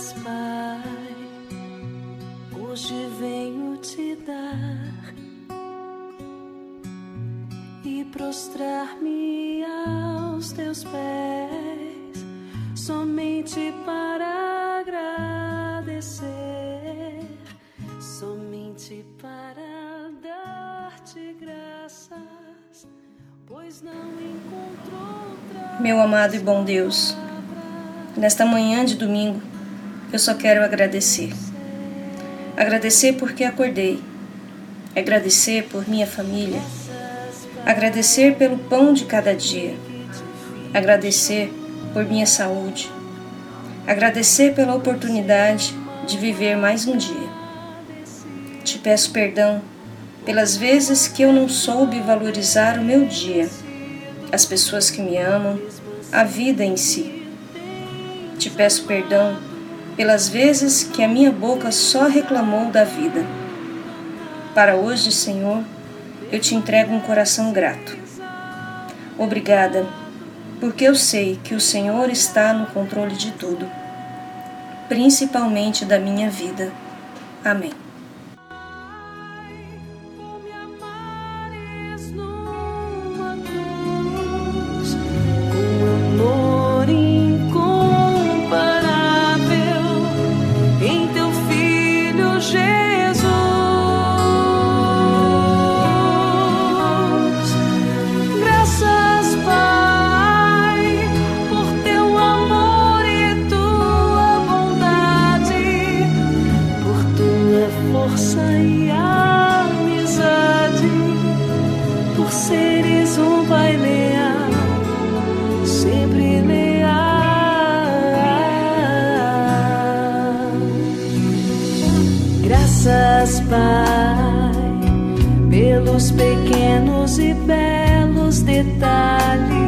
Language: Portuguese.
Graças, Pai, hoje venho te dar e prostrar-me aos teus pés, somente para agradecer, somente para dar-te graças, pois não encontro outra. Meu amado e bom Deus, nesta manhã de domingo, eu só quero agradecer. Agradecer porque acordei, agradecer por minha família, agradecer pelo pão de cada dia, agradecer por minha saúde, agradecer pela oportunidade de viver mais um dia. Te peço perdão pelas vezes que eu não soube valorizar o meu dia, as pessoas que me amam, a vida em si. Te peço perdão pelas vezes que a minha boca só reclamou da vida. Para hoje, Senhor, eu te entrego um coração grato. Obrigada, porque eu sei que o Senhor está no controle de tudo, principalmente da minha vida. Amém. Pai, pelos pequenos e belos detalhes,